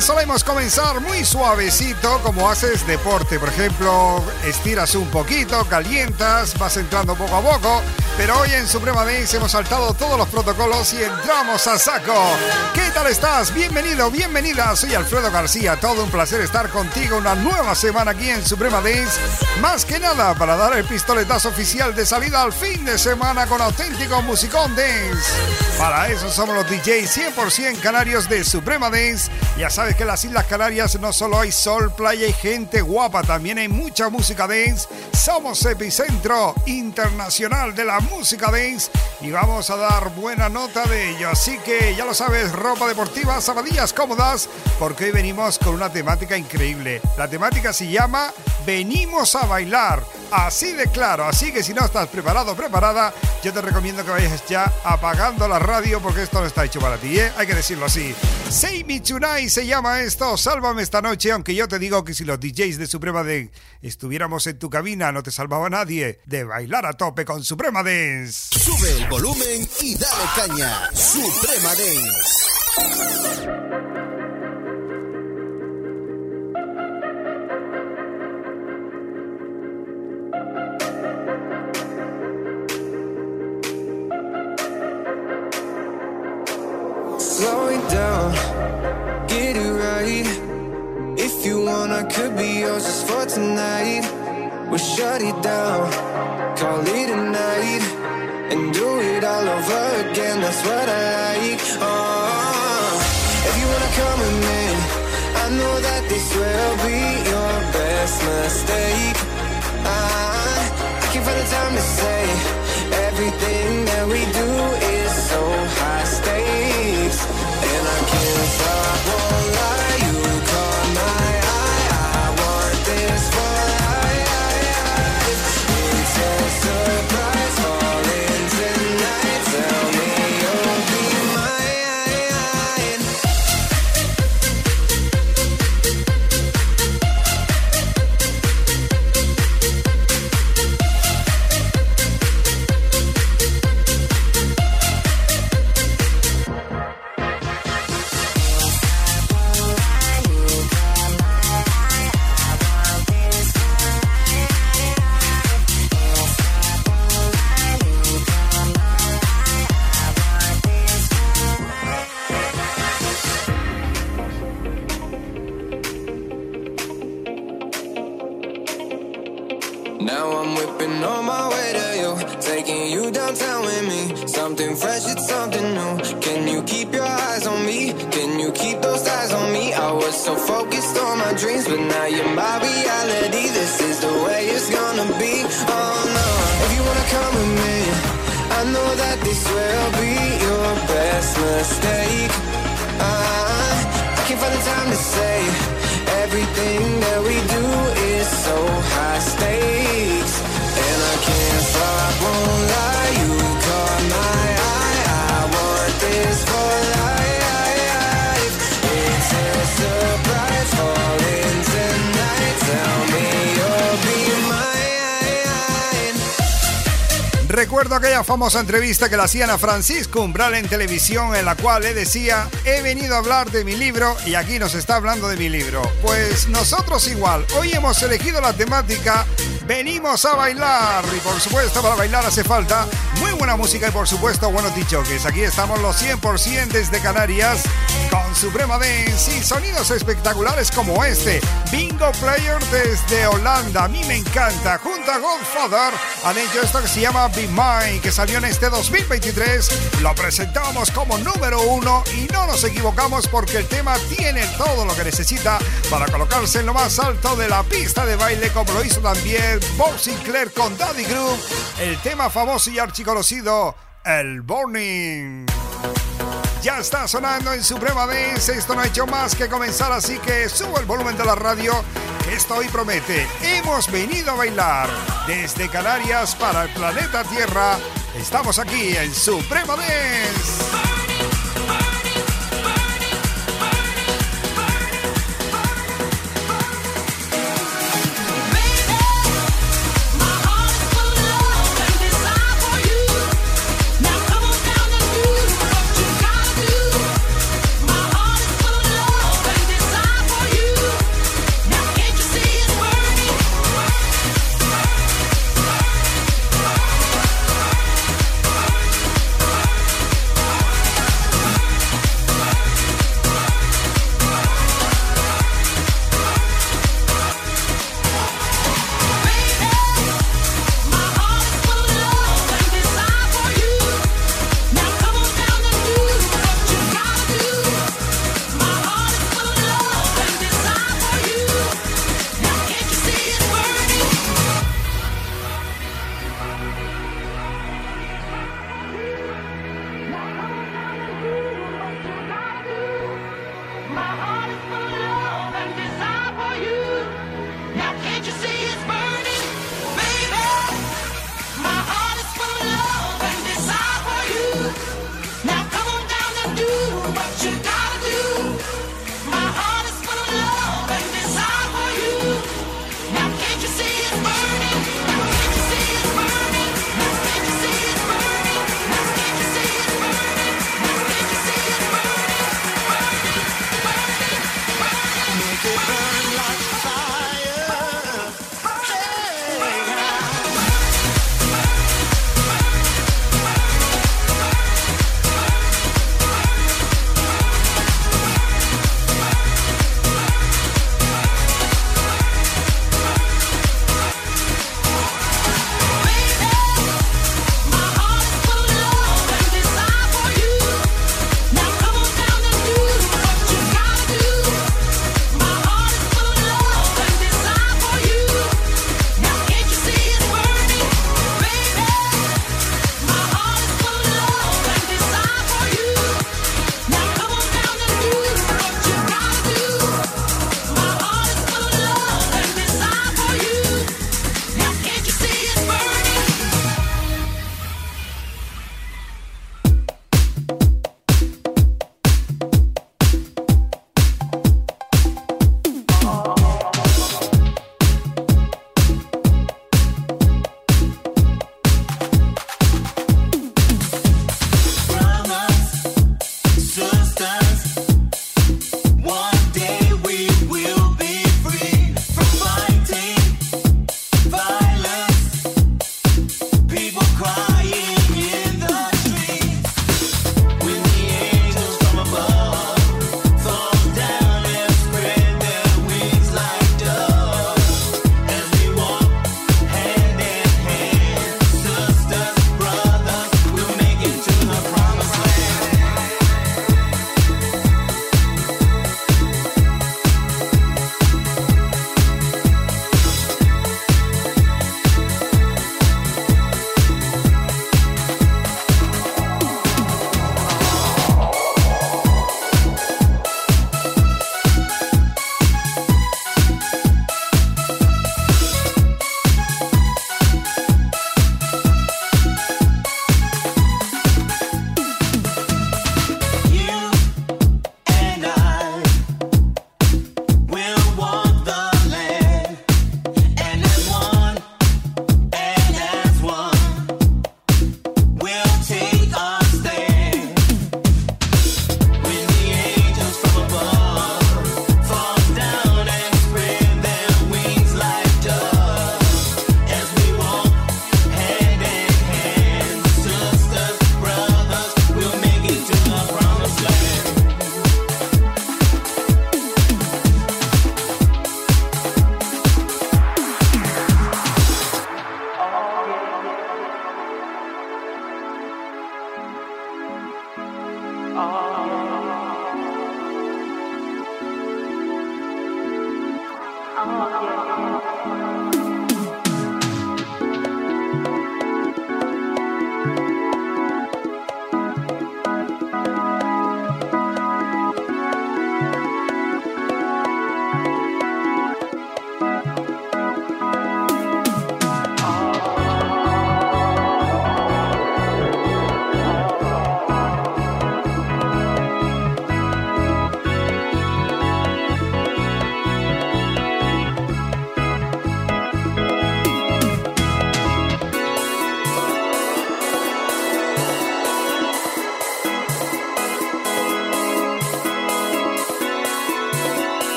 Solemos comenzar muy suavecito, como haces deporte. Por ejemplo, estiras un poquito, calientas, vas entrando poco a poco. Pero hoy en Suprema Dance hemos saltado todos los protocolos y entramos a saco. ¿Qué tal estás? Bienvenido, bienvenida. Soy Alfredo García. Todo un placer estar contigo una nueva semana aquí en Suprema Dance. Más que nada para dar el pistoletazo oficial de salida al fin de semana con auténtico musicón dance. Para eso somos los DJs 100% canarios de Suprema Dance. Ya sabes que en las Islas Canarias no solo hay sol, playa y gente guapa, también hay mucha música dance. Somos epicentro internacional de la música dance y vamos a dar buena nota de ello. Así que ya lo sabes, ropa deportiva, zapatillas cómodas, porque hoy venimos con una temática increíble. La temática se llama Venimos a bailar. Así de claro, así que si no estás preparado preparada, yo te recomiendo que vayas ya apagando la radio porque esto no está hecho para ti, ¿eh? Hay que decirlo así. Me Tonight se llama esto, sálvame esta noche, aunque yo te digo que si los DJs de Suprema Dance estuviéramos en tu cabina no te salvaba nadie de bailar a tope con Suprema Dance. Sube el volumen y dale caña, Suprema Dance. Slow it down, get it right. If you want, I could be yours just for tonight. We'll shut it down, call it a night, and do it all over again. That's what I like. Oh, if you wanna come with me, I know that this will be your best mistake. I, I can't find the time to say everything that we do is so high stakes, and I can't stop. Won't lie, famosa entrevista que le hacían a Francisco Umbral en televisión en la cual le decía, he venido a hablar de mi libro y aquí nos está hablando de mi libro. Pues nosotros igual, hoy hemos elegido la temática, venimos a bailar y por supuesto para bailar hace falta muy buena música y por supuesto buenos dichoques. Aquí estamos los 100% desde Canarias con Suprema Dance y sonidos espectaculares como este. Bingo Player desde Holanda, a mí me encanta. Junto a Godfather han hecho esto que se llama Be Mine, que salió en este 2023. Lo presentamos como número uno y no nos equivocamos porque el tema tiene todo lo que necesita para colocarse en lo más alto de la pista de baile, como lo hizo también Bob Sinclair con Daddy Groove, el tema famoso y archiconocido, el Burning. Ya está sonando en Suprema Dance. Esto no ha hecho más que comenzar, así que subo el volumen de la radio. Esto hoy promete. Hemos venido a bailar desde Canarias para el planeta Tierra. Estamos aquí en Suprema Dance.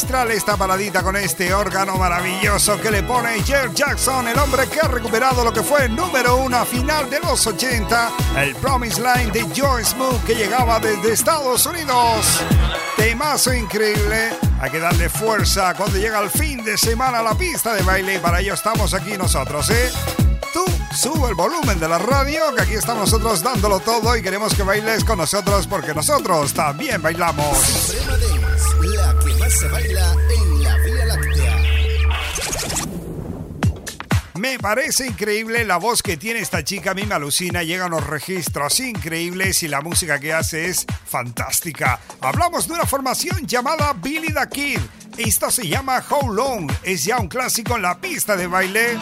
Magistral esta paradita con este órgano maravilloso que le pone Jerry Jackson, el hombre que ha recuperado lo que fue el número uno a final de los 80, el Promise Line de Joe Smooth que llegaba desde Estados Unidos. Temazo increíble, hay que darle fuerza cuando llega el fin de semana a la pista de baile y para ello estamos aquí nosotros, ¿eh? Tú sube el volumen de la radio, que aquí estamos nosotros dándolo todo y queremos que bailes con nosotros porque nosotros también bailamos se baila en la Vía Láctea. Me parece increíble la voz que tiene esta chica, a mí me alucina, llegan los registros increíbles y la música que hace es fantástica. Hablamos de una formación llamada Billy the Kid. Esto se llama How Long, es ya un clásico en la pista de baile.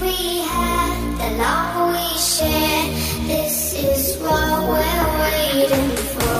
we the love we share. This is what we're waiting for.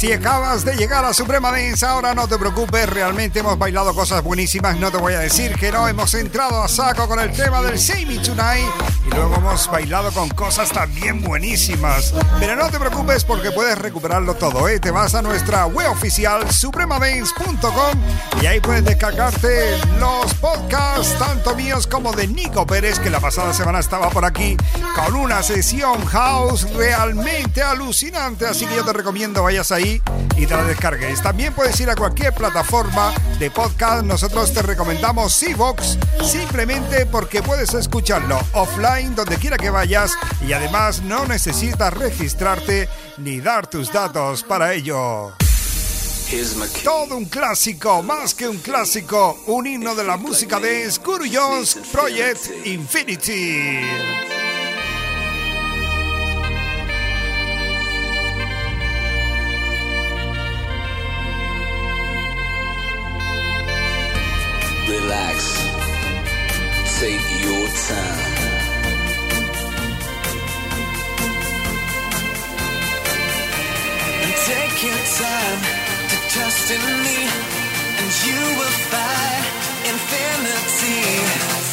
Llegar a Suprema Dance. Ahora no te preocupes, realmente hemos bailado cosas buenísimas. No te voy a decir que no. Hemos entrado a saco con el tema del Save Me Tonight y luego hemos bailado con cosas también buenísimas. Pero no te preocupes porque puedes recuperarlo todo. ¿eh? Te vas a nuestra web oficial supremadance.com y ahí puedes descargarte los podcasts, tanto míos como de Nico Pérez, que la pasada semana estaba por aquí con una sesión house realmente alucinante. Así que yo te recomiendo vayas ahí y te la descargues. También puedes ir a cualquier plataforma de podcast. Nosotros te recomendamos Seabox simplemente porque puedes escucharlo offline donde quiera que vayas y además no necesitas registrarte ni dar tus datos para ello. Todo un clásico, más que un clásico, un himno de la música de Screw Project Infinity. take your time. Time to trust in me, and you will find infinity.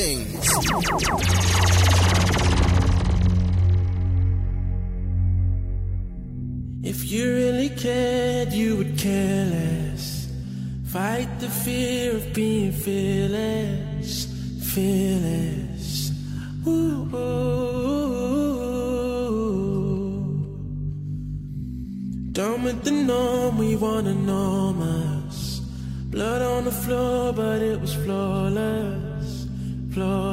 things. If you really cared, you would care less. Fight the fear of being fearless, fearless. Ooh, ooh, ooh, Done with the norm, we want enormous. Blood on the floor, but it was flawless close.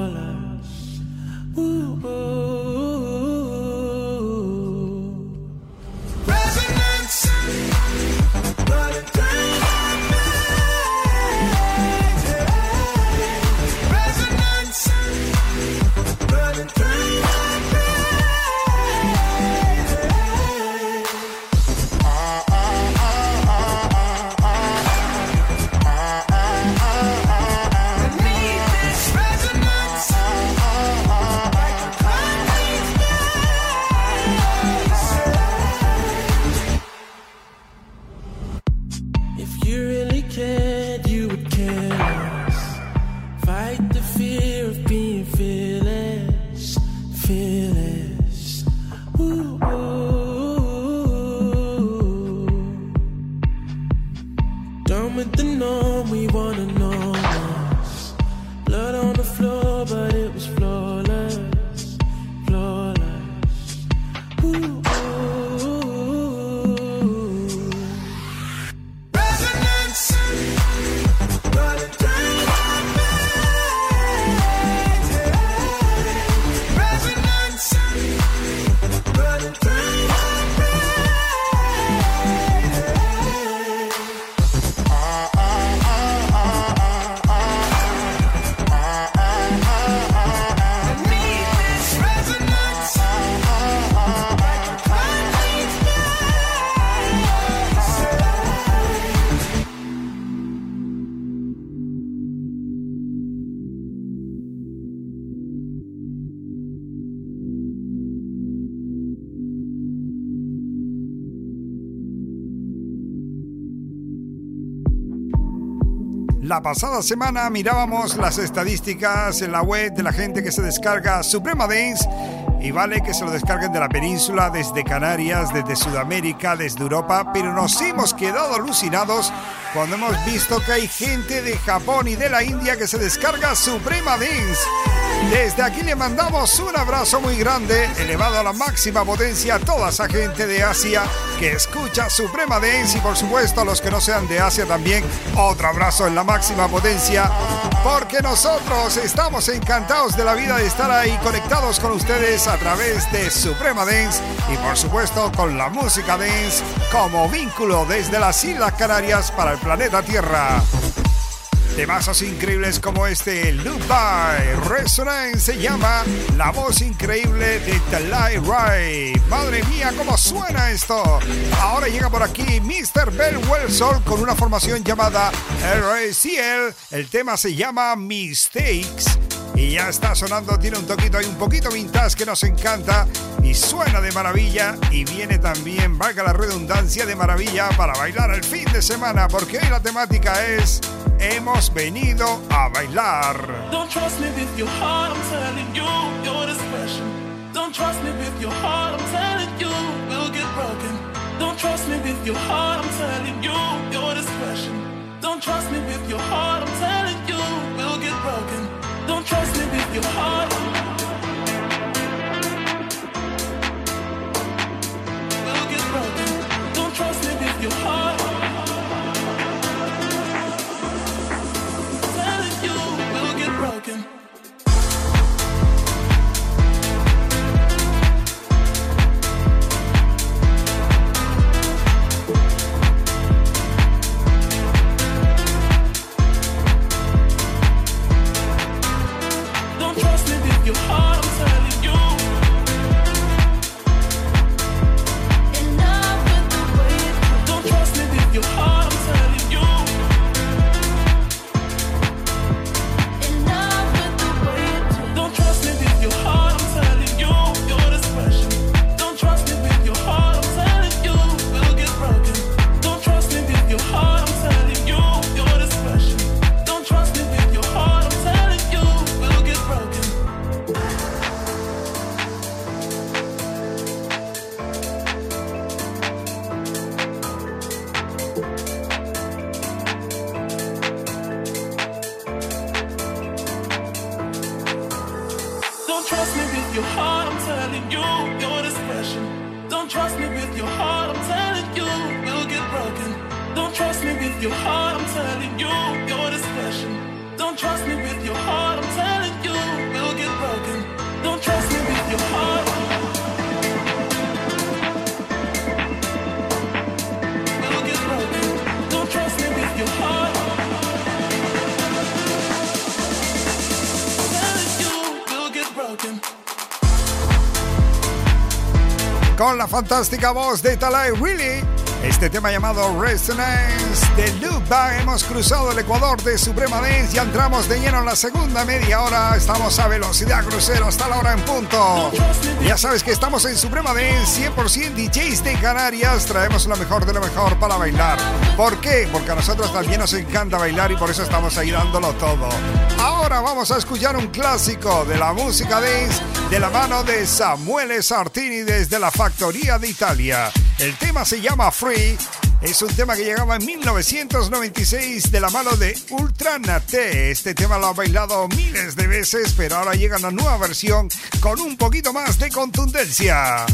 La pasada semana mirábamos las estadísticas en la web de la gente que se descarga Suprema Dance y vale que se lo descarguen de la península, desde Canarias, desde Sudamérica, desde Europa, pero nos hemos quedado alucinados cuando hemos visto que hay gente de Japón y de la India que se descarga Suprema Dance. Desde aquí le mandamos un abrazo muy grande, elevado a la máxima potencia a toda esa gente de Asia que escucha Suprema Dance y por supuesto a los que no sean de Asia también otro abrazo en la máxima potencia porque nosotros estamos encantados de la vida de estar ahí conectados con ustedes a través de Suprema Dance y por supuesto con la música dance como vínculo desde las Islas Canarias para el planeta Tierra. Temazos increíbles como este Loop by Resonance se llama La voz increíble de Talai Rai. Madre mía, cómo suena esto. Ahora llega por aquí Mr. Bell Wellsol con una formación llamada RACL. El tema se llama Mistakes. Y ya está sonando, tiene un toquito y un poquito vintage que nos encanta y suena de maravilla y viene también, valga la redundancia, de maravilla para bailar el fin de semana porque hoy la temática es hemos venido a bailar. Don't trust me with your heart, I'm telling you, your discretion. Don't trust me with your heart, I'm telling you, we'll get broken. Don't trust me with your heart, I'm telling you, your discretion. Don't trust me with your heart, I'm telling you, we'll get broken. Don't trust me with your heart. Telling you, your discretion. Don't trust me with your heart, I'm telling you, we'll get broken. Don't trust me with your heart. Don't trust me with your heart. Con la fantástica voz de Talay Really. Este tema llamado Resonance de Luba. Hemos cruzado el Ecuador de Suprema Dance. Entramos de lleno en la segunda media hora. Estamos a velocidad crucero hasta la hora en punto. Ya sabes que estamos en Suprema Dance, 100% DJs de Canarias. Traemos lo mejor de lo mejor para bailar. ¿Por qué? Porque a nosotros también nos encanta bailar y por eso estamos ahí dándolo todo. Ahora vamos a escuchar un clásico de la música dance de la mano de Samuele Sartini desde la Factoría de Italia. El tema se llama Free. Es un tema que llegaba en 1996 de la mano de Ultra Nate. Este tema lo ha bailado miles de veces, pero ahora llega una nueva versión con un poquito más de contundencia.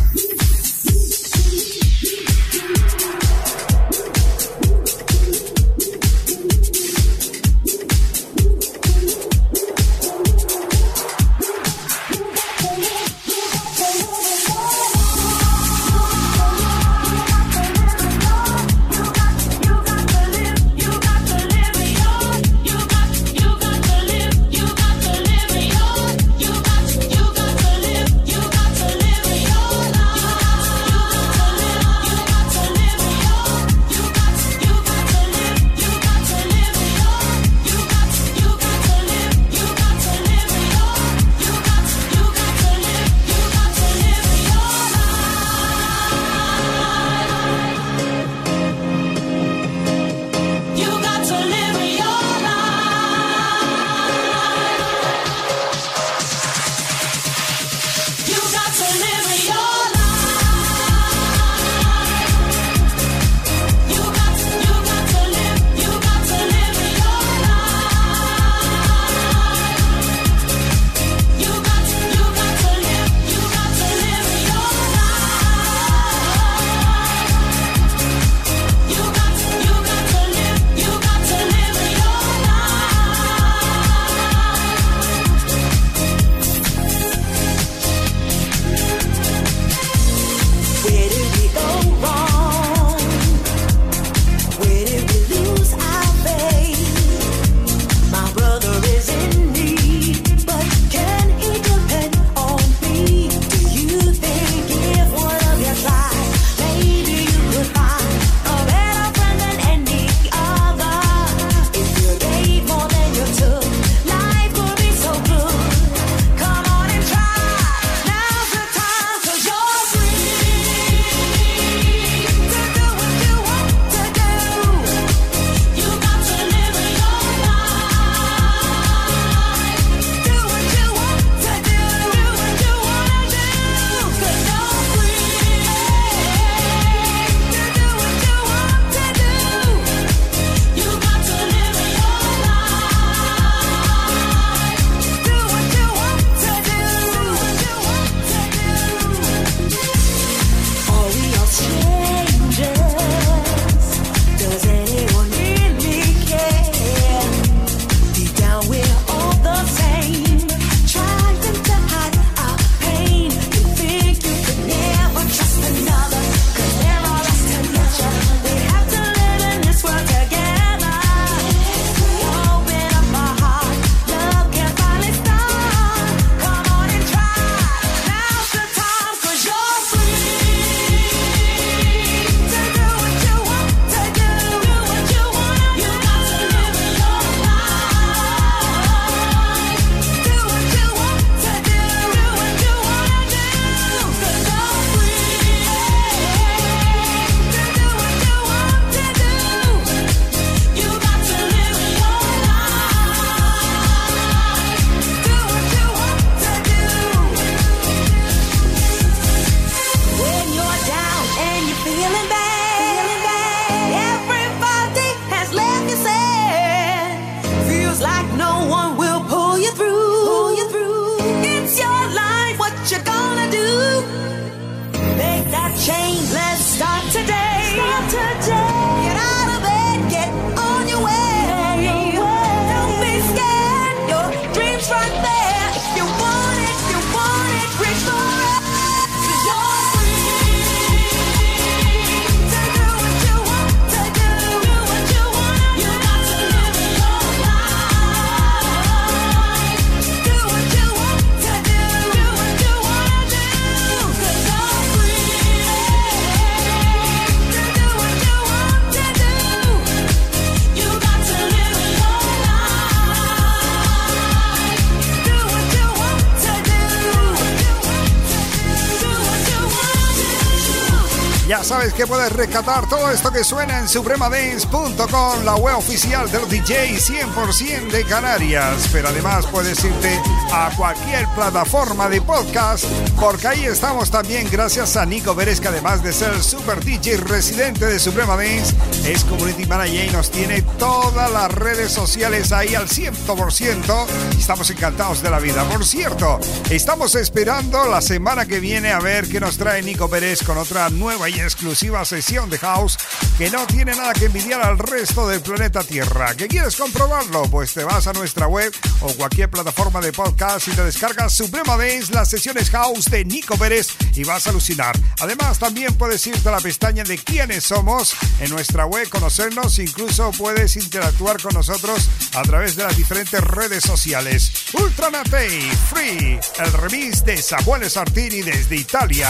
Sabes que puedes rescatar todo esto que suena en supremadance.com, la web oficial de los DJs 100% de Canarias. Pero además puedes irte a cualquier plataforma de podcast, porque ahí estamos también gracias a Nico Pérez, que además de ser super DJ residente de Suprema Dance, es community manager y nos tiene todas las redes sociales ahí al 100%. Estamos encantados de la vida. Por cierto, estamos esperando la semana que viene a ver qué nos trae Nico Pérez con otra nueva y exclusiva sesión de house que no tiene nada que envidiar al resto del planeta Tierra. ¿Que quieres comprobarlo? Pues te vas a nuestra web o cualquier plataforma de podcast y te descargas Suprema Dance, las sesiones house de Nico Pérez y vas a alucinar. Además, también puedes irte a la pestaña de quiénes somos en nuestra web, conocernos, incluso puedes interactuar con nosotros a través de las diferentes redes sociales. Ultranate Free, el remix de Samuel Sartini desde Italia.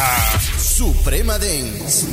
Suprema Dance.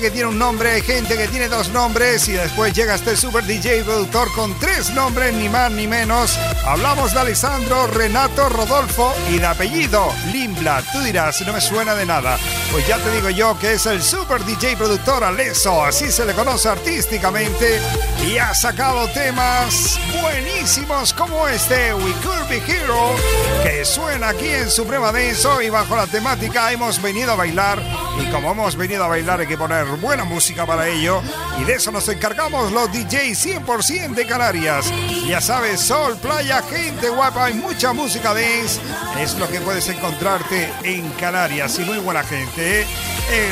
que tiene un nombre, gente que tiene dos nombres y después llega este super DJ productor con tres nombres, ni más ni menos. Hablamos de Alessandro, Renato, Rodolfo y de apellido Limbla. Tú dirás, no me suena de nada. Pues ya te digo yo que es el super DJ productor Aleso, así se le conoce artísticamente y ha sacado temas buenísimos como este We Could Be Hero que suena aquí en Suprema Dance hoy bajo la temática hemos venido a bailar y como hemos venido a bailar hay que poner buena música para ello. Y de eso nos encargamos los DJs 100% de Canarias. Ya sabes, sol, playa, gente guapa y mucha música dance. Es lo que puedes encontrarte en Canarias y muy buena gente. ¿eh?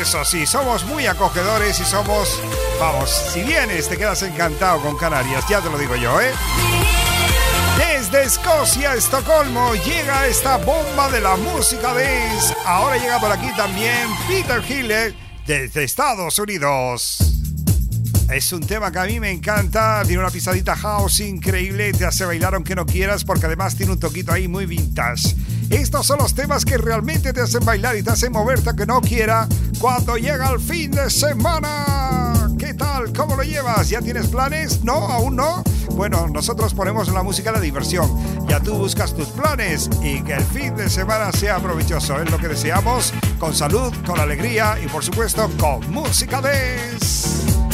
Eso sí, somos muy acogedores y somos, vamos, si vienes te quedas encantado con Canarias, ya te lo digo yo, ¿eh? Desde Escocia, Estocolmo, llega esta bomba de la música dance. Ahora llega por aquí también Peter Hiller desde Estados Unidos. Es un tema que a mí me encanta, tiene una pisadita house increíble, te hace bailar aunque no quieras porque además tiene un toquito ahí muy vintage. Estos son los temas que realmente te hacen bailar y te hacen moverte aunque no quiera cuando llega el fin de semana. ¿Qué tal? ¿Cómo lo llevas? ¿Ya tienes planes? ¿No? ¿Aún no? Bueno, nosotros ponemos la música de diversión. Ya tú buscas tus planes y que el fin de semana sea provechoso. Es lo que deseamos, con salud, con alegría y por supuesto con música dance.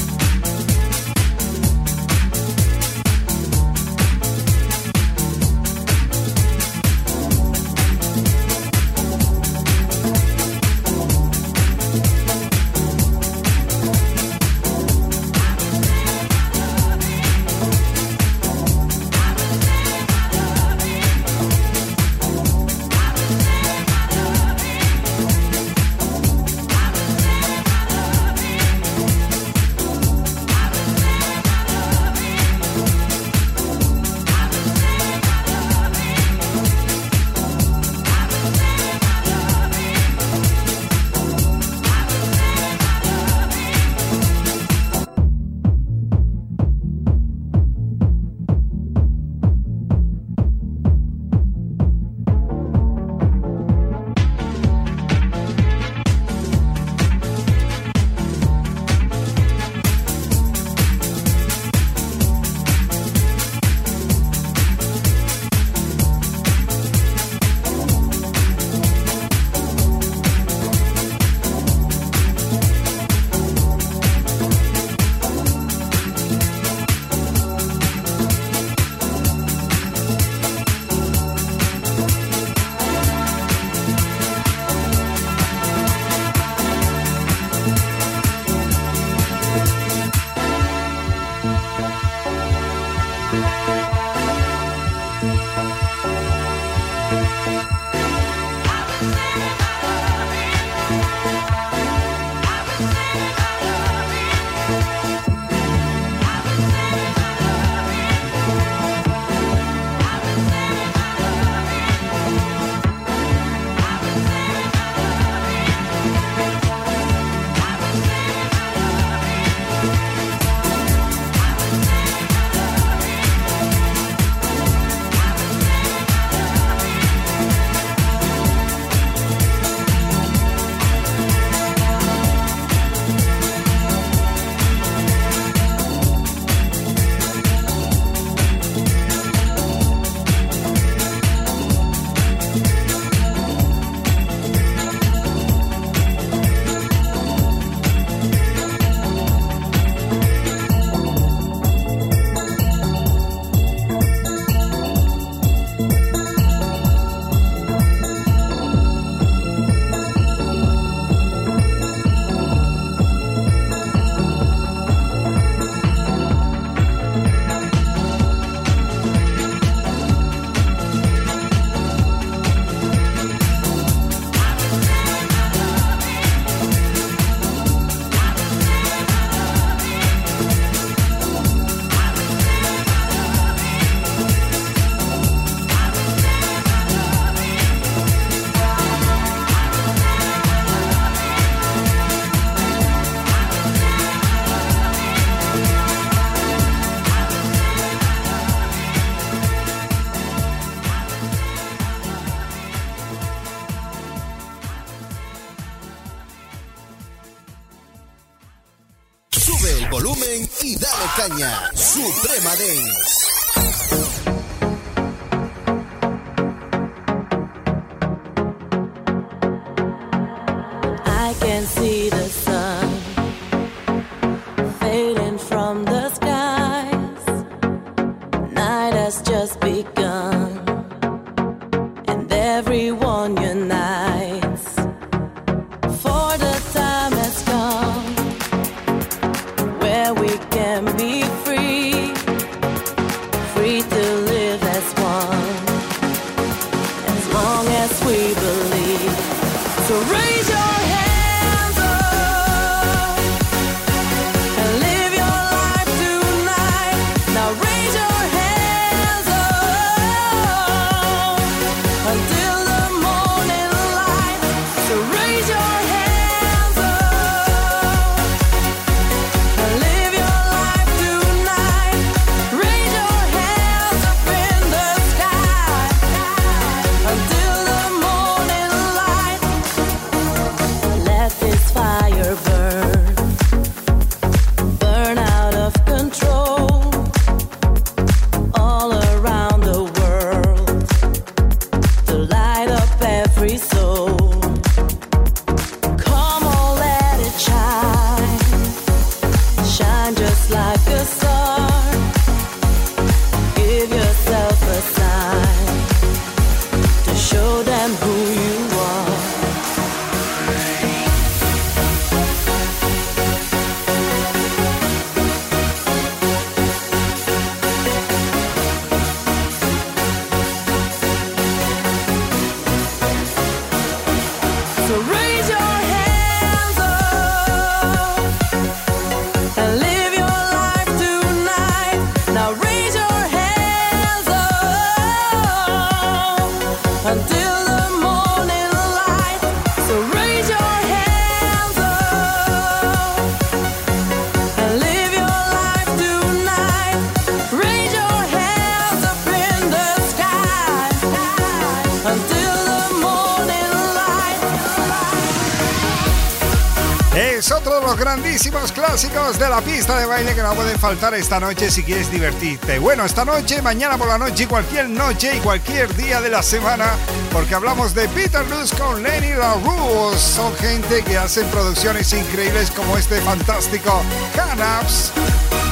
Grandísimos clásicos de la pista de baile que no pueden faltar esta noche si quieres divertirte. Bueno, esta noche, mañana por la noche cualquier noche y cualquier día de la semana, porque hablamos de Peter Luz con Lenny LaRue. Son gente que hacen producciones increíbles como este fantástico Canaps.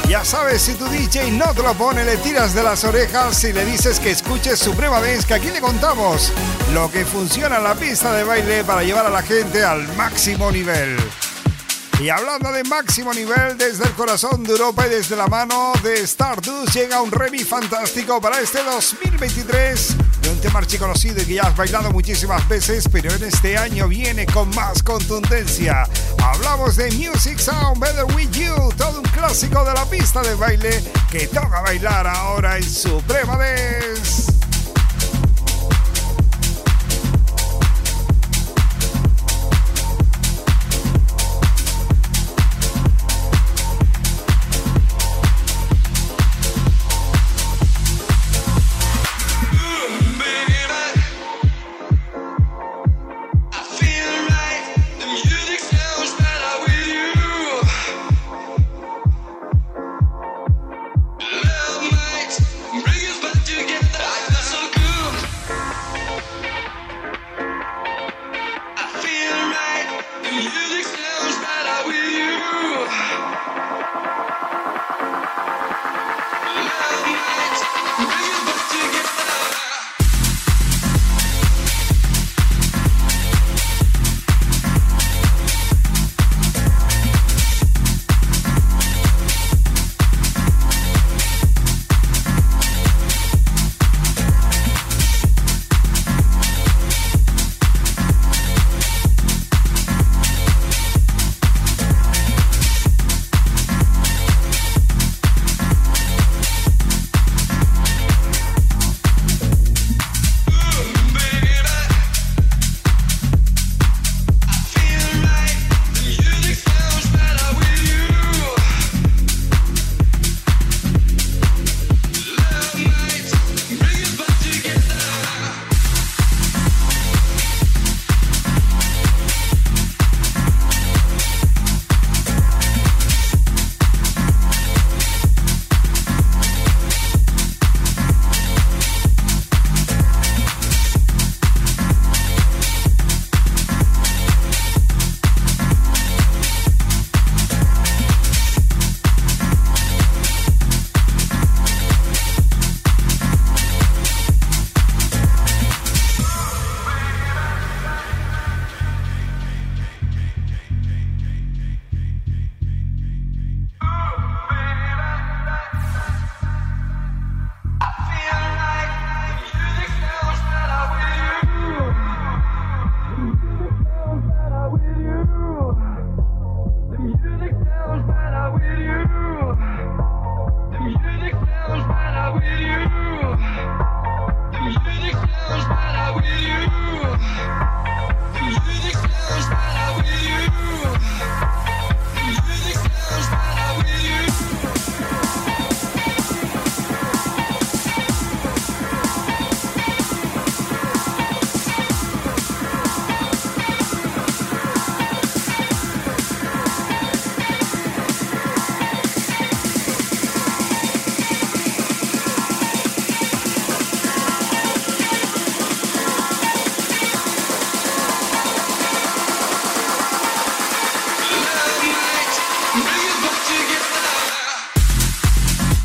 Ya sabes, si tu DJ no te lo pone, le tiras de las orejas y le dices que escuches Suprema Dance, que aquí le contamos lo que funciona en la pista de baile para llevar a la gente al máximo nivel. Y hablando de máximo nivel, desde el corazón de Europa y desde la mano de Stardust llega un remix fantástico para este 2023 de un tema archiconocido y que ya has bailado muchísimas veces, pero en este año viene con más contundencia. Hablamos de Music Sound Better With You, todo un clásico de la pista de baile que toca bailar ahora en Suprema Dance.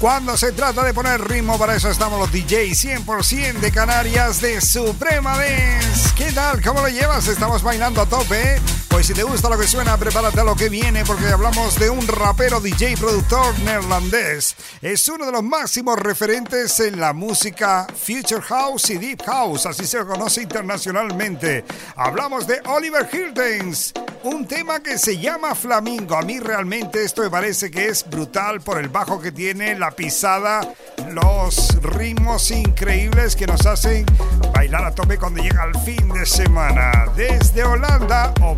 Cuando se trata de poner ritmo, para eso estamos los DJs 100% de Canarias de Suprema Dance. ¿Qué tal? ¿Cómo lo llevas? Estamos bailando a tope. Pues si te gusta lo que suena, prepárate a lo que viene porque hablamos de un rapero DJ productor neerlandés. Es uno de los máximos referentes en la música Future House y Deep House, así se conoce internacionalmente. Hablamos de Oliver Hiltens un tema que se llama Flamingo. A mí realmente esto me parece que es brutal por el bajo que tiene, la pisada, los ritmos increíbles que nos hacen bailar a tope cuando llega el fin de semana. Desde Holanda o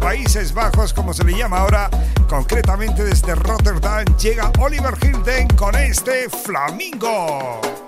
Bajos, como se le llama ahora, concretamente desde Rotterdam, llega Oliver Hilden con este Flamingo.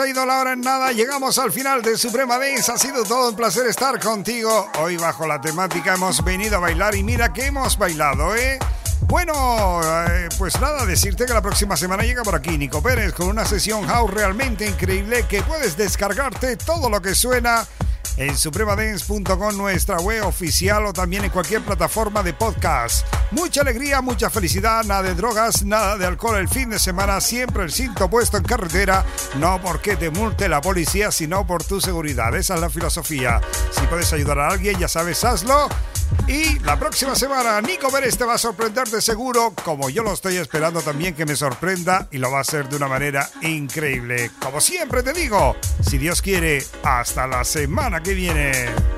Ha ido la hora en nada. Llegamos al final de Suprema Dance. Ha sido todo un placer estar contigo. Hoy bajo la temática hemos venido a bailar y mira que hemos bailado, ¿eh? Bueno, eh, pues nada, decirte que la próxima semana llega por aquí Nico Pérez con una sesión house realmente increíble que puedes descargarte todo lo que suena en supremadance.com, nuestra web oficial o también en cualquier plataforma de podcast. Mucha alegría, mucha felicidad, nada de drogas, nada de alcohol el fin de semana, siempre el cinto puesto en carretera, no porque te multe la policía, sino por tu seguridad. Esa es la filosofía. Si puedes ayudar a alguien, ya sabes, hazlo. Y la próxima semana Nico Pérez te va a sorprender de seguro, como yo lo estoy esperando también que me sorprenda y lo va a hacer de una manera increíble. Como siempre te digo, si Dios quiere, hasta la semana que viene.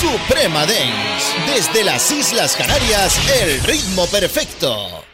Suprema Dance. Desde las Islas Canarias, el ritmo perfecto.